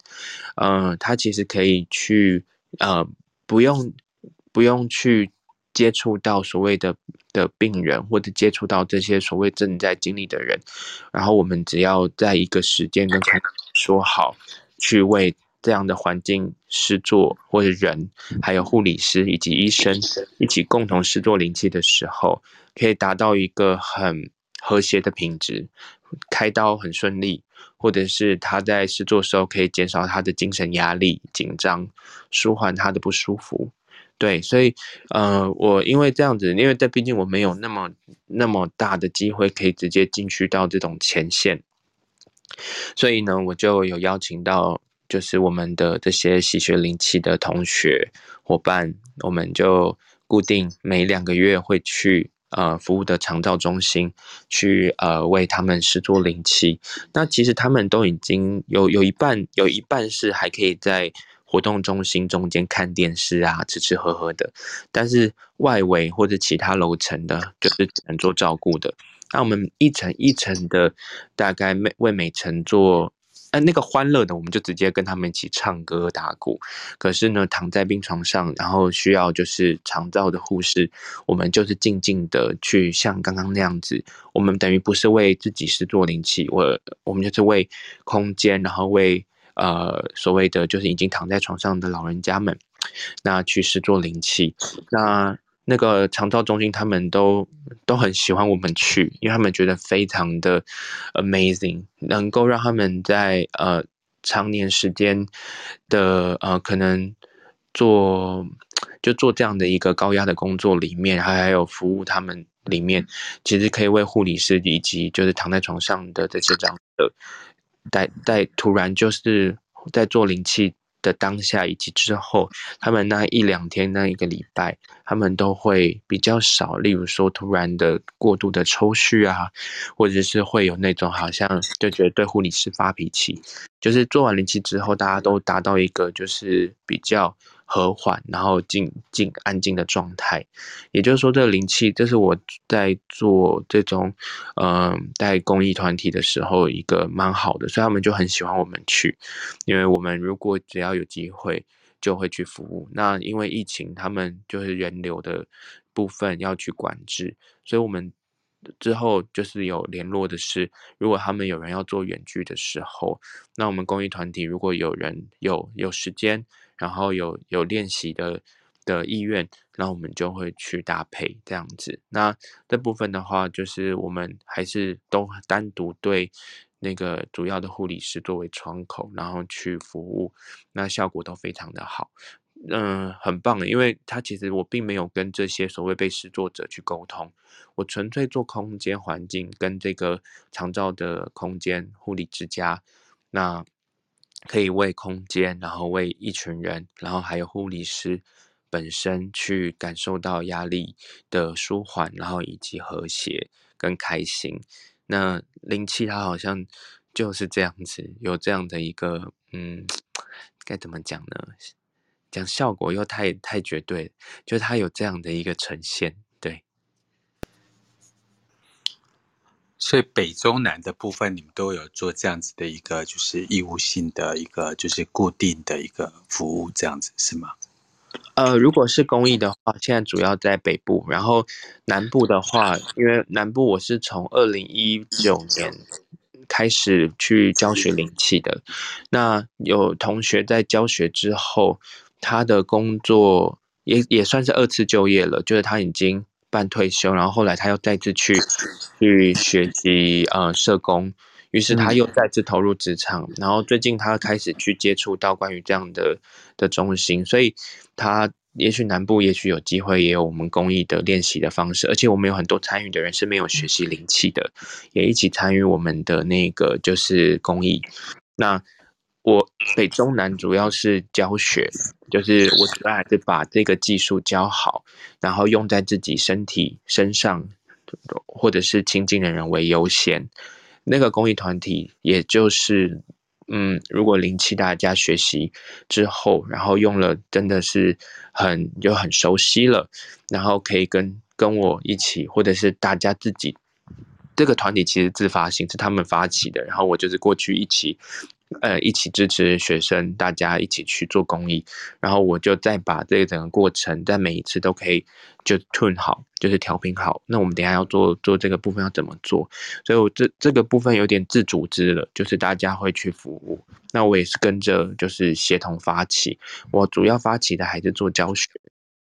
嗯、它其实可以去呃不用。不用去接触到所谓的的病人，或者接触到这些所谓正在经历的人，然后我们只要在一个时间跟他说好，去为这样的环境施作，或者人，还有护理师以及医生一起共同施作灵气的时候，可以达到一个很和谐的品质，开刀很顺利，或者是他在试做时候可以减少他的精神压力、紧张，舒缓他的不舒服。对，所以，呃，我因为这样子，因为这毕竟我没有那么那么大的机会可以直接进去到这种前线，所以呢，我就有邀请到，就是我们的这些习学灵气的同学伙伴，我们就固定每两个月会去呃服务的长照中心去呃为他们施做灵气。那其实他们都已经有有一半有一半是还可以在。活动中心中间看电视啊，吃吃喝喝的，但是外围或者其他楼层的，就是只能做照顾的。那我们一层一层的，大概每为每层做，呃，那个欢乐的，我们就直接跟他们一起唱歌打鼓。可是呢，躺在病床上，然后需要就是长照的护士，我们就是静静的去像刚刚那样子，我们等于不是为自己是做灵气，我我们就是为空间，然后为。呃，所谓的就是已经躺在床上的老人家们，那去试做灵气，那那个长照中心他们都都很喜欢我们去，因为他们觉得非常的 amazing，能够让他们在呃常年时间的呃可能做就做这样的一个高压的工作里面，还还有服务他们里面，其实可以为护理师以及就是躺在床上的这些长者。在在突然就是在做灵气的当下以及之后，他们那一两天那一个礼拜，他们都会比较少，例如说突然的过度的抽蓄啊，或者是会有那种好像就觉得对护理师发脾气，就是做完灵气之后，大家都达到一个就是比较。和缓，然后静静安静的状态，也就是说，这个灵气，这是我在做这种，嗯、呃，带公益团体的时候一个蛮好的，所以他们就很喜欢我们去，因为我们如果只要有机会，就会去服务。那因为疫情，他们就是人流的部分要去管制，所以我们之后就是有联络的是，如果他们有人要做远距的时候，那我们公益团体如果有人有有时间。然后有有练习的的意愿，然后我们就会去搭配这样子。那这部分的话，就是我们还是都单独对那个主要的护理师作为窗口，然后去服务，那效果都非常的好。嗯，很棒，因为他其实我并没有跟这些所谓被施作者去沟通，我纯粹做空间环境跟这个长照的空间护理之家，那。可以为空间，然后为一群人，然后还有护理师本身去感受到压力的舒缓，然后以及和谐跟开心。那灵气它好像就是这样子，有这样的一个，嗯，该怎么讲呢？讲效果又太太绝对，就它有这样的一个呈现。所以北中南的部分，你们都有做这样子的一个，就是义务性的一个，就是固定的一个服务，这样子是吗？呃，如果是公益的话，现在主要在北部，然后南部的话，因为南部我是从二零一九年开始去教学灵气的，那有同学在教学之后，他的工作也也算是二次就业了，就是他已经。半退休，然后后来他又再次去去学习呃社工，于是他又再次投入职场，然后最近他开始去接触到关于这样的的中心，所以他也许南部也许有机会也有我们公益的练习的方式，而且我们有很多参与的人是没有学习灵气的，也一起参与我们的那个就是公益。那我北中南主要是教学，就是我主要还是把这个技术教好，然后用在自己身体身上，或者是亲近的人为优先。那个公益团体，也就是，嗯，如果灵气大家学习之后，然后用了，真的是很就很熟悉了，然后可以跟跟我一起，或者是大家自己，这个团体其实自发性是他们发起的，然后我就是过去一起。呃，一起支持学生，大家一起去做公益，然后我就再把这整个过程，在每一次都可以就 tune 好，就是调频好。那我们等下要做做这个部分要怎么做？所以我这这个部分有点自组织了，就是大家会去服务。那我也是跟着就是协同发起，我主要发起的还是做教学，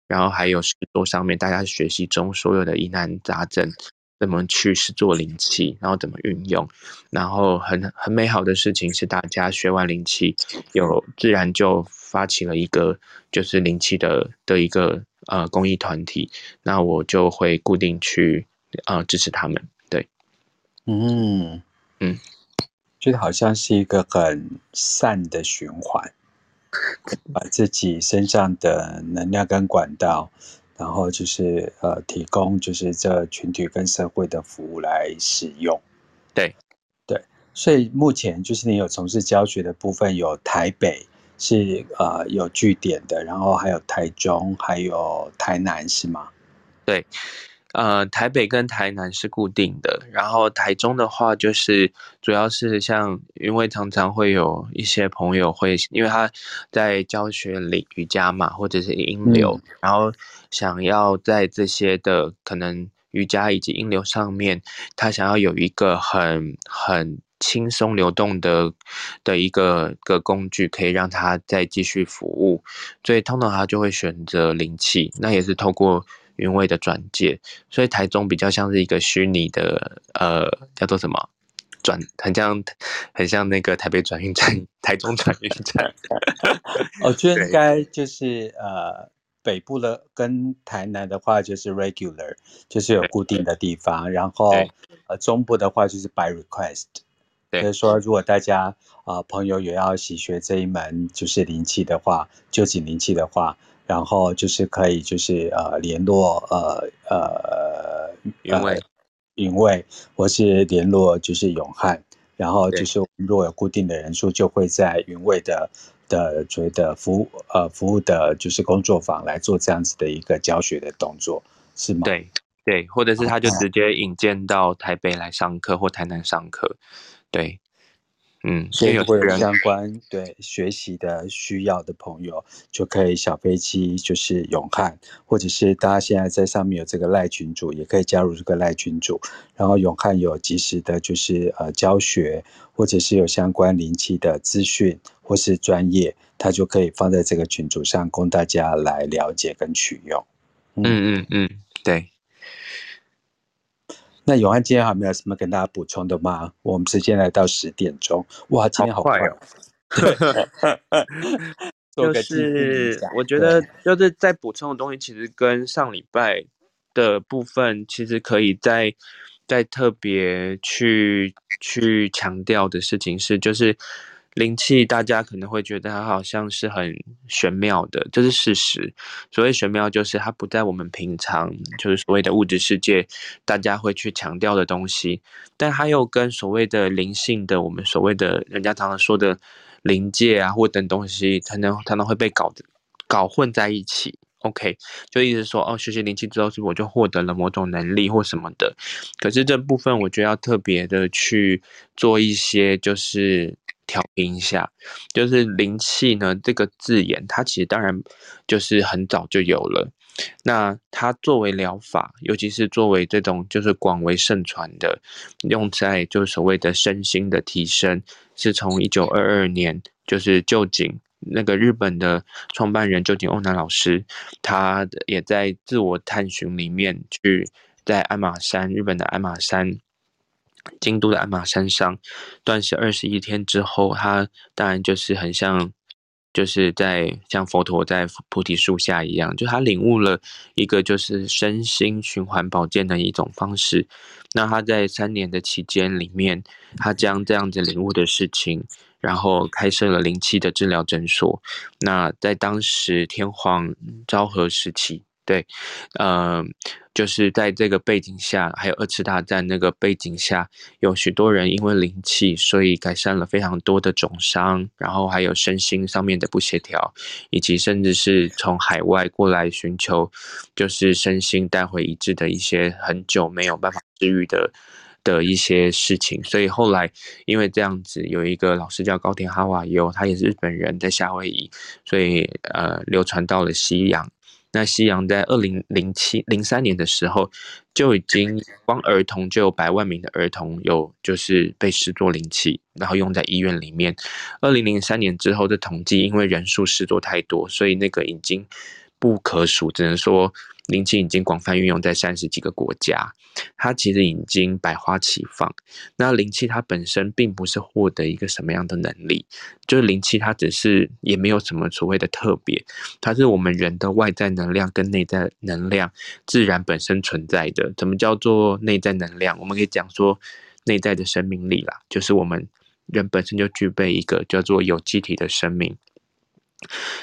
然后还有是做上面大家学习中所有的疑难杂症。怎么去是做灵气，然后怎么运用，然后很很美好的事情是，大家学完灵气，有自然就发起了一个就是灵气的的一个呃公益团体，那我就会固定去呃支持他们。对，嗯嗯，觉得好像是一个很善的循环，把自己身上的能量跟管道。然后就是呃，提供就是这群体跟社会的服务来使用，对对，所以目前就是你有从事教学的部分，有台北是呃有据点的，然后还有台中，还有台南是吗？对。呃，台北跟台南是固定的，然后台中的话，就是主要是像，因为常常会有一些朋友会，因为他在教学里瑜伽嘛，或者是音流，嗯、然后想要在这些的可能瑜伽以及音流上面，他想要有一个很很轻松流动的的一个个工具，可以让他再继续服务，所以通常他就会选择灵气，那也是透过。云位的转介，所以台中比较像是一个虚拟的，呃，叫做什么转，很像很像那个台北转运站，台中转运站。我觉得应该就是呃，北部的跟台南的话就是 regular，就是有固定的地方，然后呃中部的话就是 by request，就是说如果大家啊、呃、朋友也要习学这一门就是灵气的话，臼井灵气的话。然后就是可以，就是呃联络呃呃云位，云位，或是联络就是永汉，然后就是如果有固定的人数，就会在云位的的觉得服务呃服务的就是工作坊来做这样子的一个教学的动作，是吗？对对，或者是他就直接引荐到台北来上课或台南上课，对。嗯，所以如果有相关对学习的需要的朋友，就可以小飞机就是永汉，或者是大家现在在上面有这个赖群组，也可以加入这个赖群组。然后永汉有及时的，就是呃教学，或者是有相关灵气的资讯或是专业，他就可以放在这个群组上供大家来了解跟取用。嗯嗯嗯，对。那永安今天还有没有什么跟大家补充的吗？我们时间来到十点钟，哇，今天好快哦！就是我觉得就是在补充的东西，其实跟上礼拜的部分，其实可以再再特别去去强调的事情是，就是。灵气，大家可能会觉得它好像是很玄妙的，这是事实。所谓玄妙，就是它不在我们平常就是所谓的物质世界，大家会去强调的东西。但它又跟所谓的灵性的，我们所谓的人家常常说的灵界啊，或等东西，可能可能会被搞搞混在一起。OK，就意思说，哦，学习灵气之后，是我就获得了某种能力或什么的。可是这部分，我觉得要特别的去做一些，就是。调频一下，就是灵气呢这个字眼，它其实当然就是很早就有了。那它作为疗法，尤其是作为这种就是广为盛传的，用在就所谓的身心的提升，是从一九二二年，就是臼井那个日本的创办人臼井欧南老师，他也在自我探寻里面去，在鞍马山日本的鞍马山。京都的鞍马山上断食二十一天之后，他当然就是很像。就是在像佛陀在菩提树下一样，就他领悟了一个就是身心循环保健的一种方式。那他在三年的期间里面，他将这样子领悟的事情，然后开设了灵气的治疗诊所。那在当时天皇昭和时期。对，呃，就是在这个背景下，还有二次大战那个背景下，有许多人因为灵气，所以改善了非常多的肿伤，然后还有身心上面的不协调，以及甚至是从海外过来寻求，就是身心带回一致的一些很久没有办法治愈的的一些事情。所以后来因为这样子，有一个老师叫高田哈瓦尤，他也是日本人，在夏威夷，所以呃，流传到了西洋。那西洋在二零零七零三年的时候，就已经光儿童就有百万名的儿童有就是被视作灵气，然后用在医院里面。二零零三年之后的统计，因为人数视作太多，所以那个已经不可数，只能说。灵气已经广泛运用在三十几个国家，它其实已经百花齐放。那灵气它本身并不是获得一个什么样的能力，就是灵气它只是也没有什么所谓的特别，它是我们人的外在能量跟内在能量自然本身存在的。怎么叫做内在能量？我们可以讲说内在的生命力啦，就是我们人本身就具备一个叫做有机体的生命。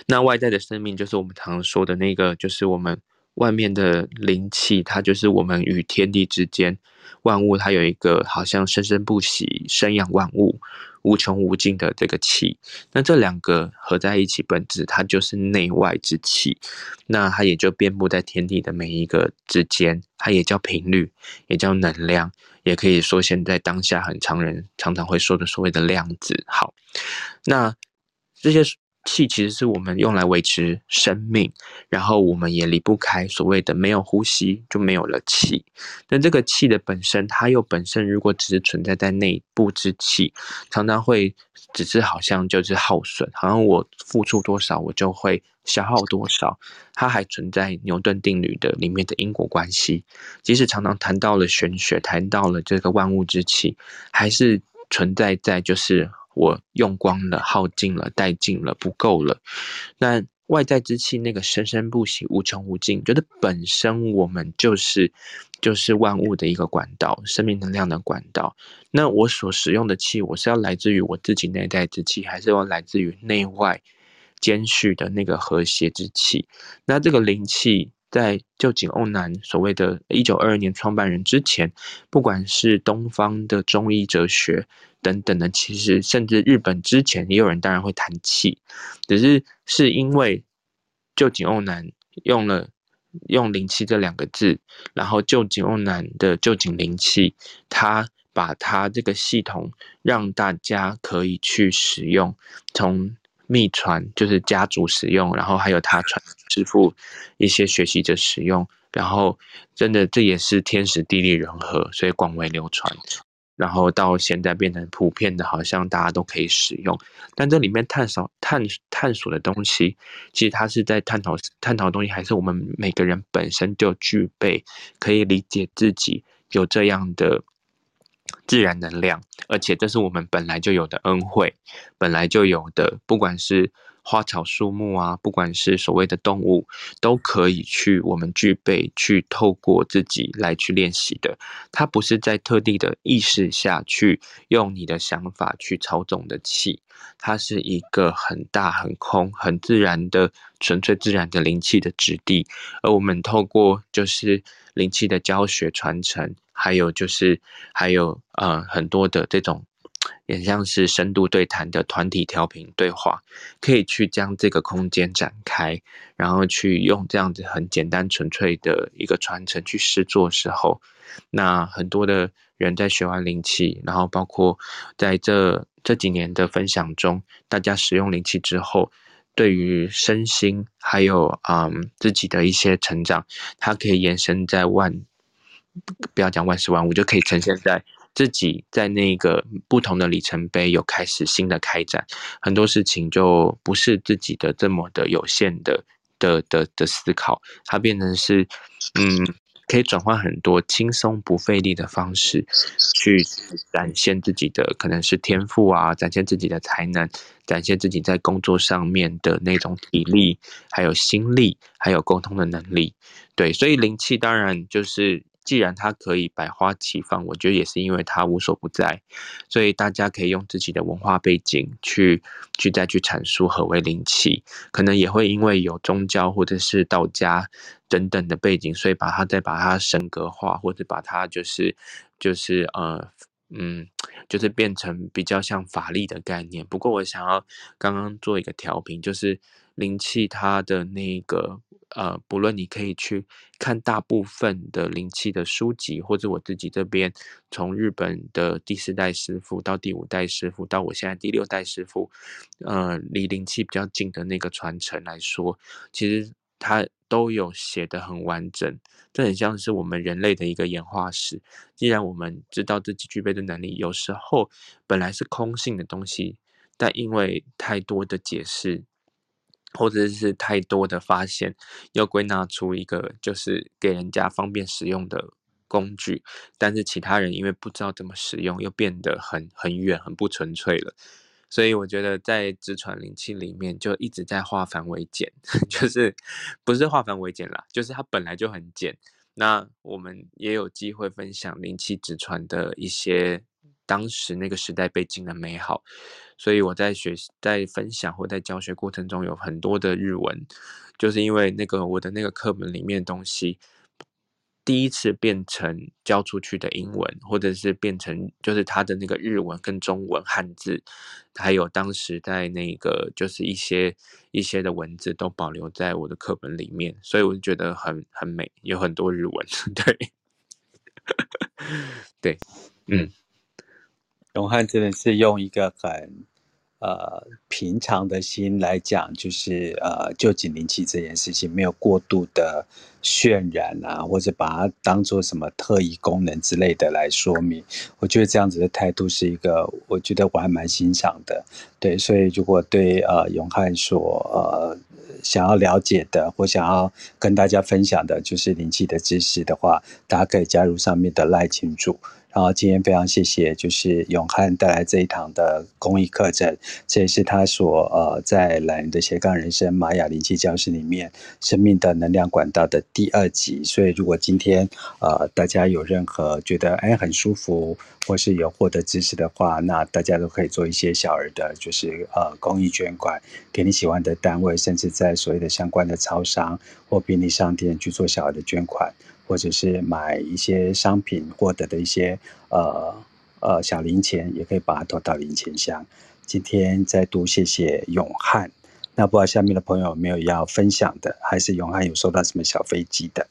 那外在的生命就是我们常说的那个，就是我们。外面的灵气，它就是我们与天地之间万物，它有一个好像生生不息、生养万物、无穷无尽的这个气。那这两个合在一起，本质它就是内外之气。那它也就遍布在天地的每一个之间，它也叫频率，也叫能量，也可以说现在当下很常人常常会说的所谓的量子。好，那这些。气其实是我们用来维持生命，然后我们也离不开所谓的没有呼吸就没有了气。那这个气的本身，它又本身如果只是存在在内部之气，常常会只是好像就是耗损，好像我付出多少我就会消耗多少。它还存在牛顿定律的里面的因果关系。即使常常谈到了玄学，谈到了这个万物之气，还是存在在就是。我用光了，耗尽了，殆尽了，不够了。那外在之气，那个生生不息、无穷无尽，觉得本身我们就是就是万物的一个管道，生命能量的管道。那我所使用的气，我是要来自于我自己内在之气，还是要来自于内外兼续的那个和谐之气？那这个灵气。在旧井瓮男所谓的“一九二二年创办人”之前，不管是东方的中医哲学等等的，其实甚至日本之前也有人当然会谈气，只是是因为旧井瓮男用了用“灵气”这两个字，然后旧井瓮男的旧井灵气，他把他这个系统让大家可以去使用，从。秘传就是家族使用，然后还有他传师父一些学习者使用，然后真的这也是天时地利人和，所以广为流传，然后到现在变成普遍的，好像大家都可以使用。但这里面探索探探索的东西，其实它是在探讨探讨的东西，还是我们每个人本身就具备可以理解自己有这样的。自然能量，而且这是我们本来就有的恩惠，本来就有的，不管是花草树木啊，不管是所谓的动物，都可以去我们具备去透过自己来去练习的。它不是在特定的意识下去用你的想法去操纵的气，它是一个很大很空很自然的纯粹自然的灵气的质地，而我们透过就是灵气的教学传承。还有就是，还有呃很多的这种，也像是深度对谈的团体调频对话，可以去将这个空间展开，然后去用这样子很简单纯粹的一个传承去试做时候，那很多的人在学完灵气，然后包括在这这几年的分享中，大家使用灵气之后，对于身心还有嗯自己的一些成长，它可以延伸在万。不要讲万事万物，就可以呈现在自己在那个不同的里程碑有开始新的开展，很多事情就不是自己的这么的有限的的的的思考，它变成是嗯可以转换很多轻松不费力的方式，去展现自己的可能是天赋啊，展现自己的才能，展现自己在工作上面的那种体力，还有心力，还有沟通的能力。对，所以灵气当然就是。既然它可以百花齐放，我觉得也是因为它无所不在，所以大家可以用自己的文化背景去去再去阐述何为灵气，可能也会因为有宗教或者是道家等等的背景，所以把它再把它神格化，或者把它就是就是呃嗯，就是变成比较像法力的概念。不过我想要刚刚做一个调频，就是灵气它的那个。呃，不论你可以去看大部分的灵气的书籍，或者我自己这边从日本的第四代师傅到第五代师傅，到我现在第六代师傅，呃，离灵气比较近的那个传承来说，其实它都有写得很完整。这很像是我们人类的一个演化史。既然我们知道自己具备的能力，有时候本来是空性的东西，但因为太多的解释。或者是太多的发现，要归纳出一个就是给人家方便使用的工具，但是其他人因为不知道怎么使用，又变得很很远、很不纯粹了。所以我觉得在直传灵气里面，就一直在化繁为简，就是不是化繁为简啦，就是它本来就很简。那我们也有机会分享灵气直传的一些当时那个时代背景的美好。所以我在学、在分享或在教学过程中，有很多的日文，就是因为那个我的那个课本里面的东西，第一次变成教出去的英文，或者是变成就是它的那个日文跟中文汉字，还有当时在那个就是一些一些的文字都保留在我的课本里面，所以我就觉得很很美，有很多日文，对，对，嗯，永汉真的是用一个很。呃，平常的心来讲，就是呃，臼井灵气这件事情没有过度的渲染啊，或者把它当做什么特异功能之类的来说明。我觉得这样子的态度是一个，我觉得我还蛮欣赏的。对，所以如果对呃永汉所呃想要了解的或想要跟大家分享的，就是灵气的知识的话，大家可以加入上面的赖群组。然后今天非常谢谢，就是永汉带来这一堂的公益课程，这也是他所呃在懒人的斜杠人生玛雅灵气教室里面生命的能量管道的第二集。所以如果今天呃大家有任何觉得哎很舒服，或是有获得知识的话，那大家都可以做一些小额的，就是呃公益捐款给你喜欢的单位，甚至在所谓的相关的超商或便利商店去做小额的捐款。或者是买一些商品获得的一些呃呃小零钱，也可以把它投到零钱箱。今天再度谢谢永汉，那不知道下面的朋友有没有要分享的，还是永汉有收到什么小飞机的？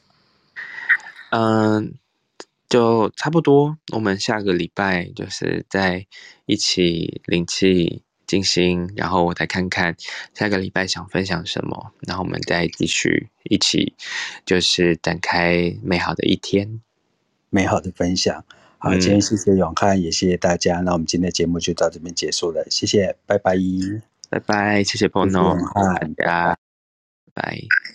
嗯，就差不多，我们下个礼拜就是在一起灵气。静心，然后我再看看下个礼拜想分享什么，然后我们再继续一起，就是展开美好的一天，美好的分享。好，今天谢谢永汉，也谢谢大家。那我们今天的节目就到这边结束了，谢谢，拜拜，拜拜，谢谢 Bono，谢谢永汉，大家，拜拜。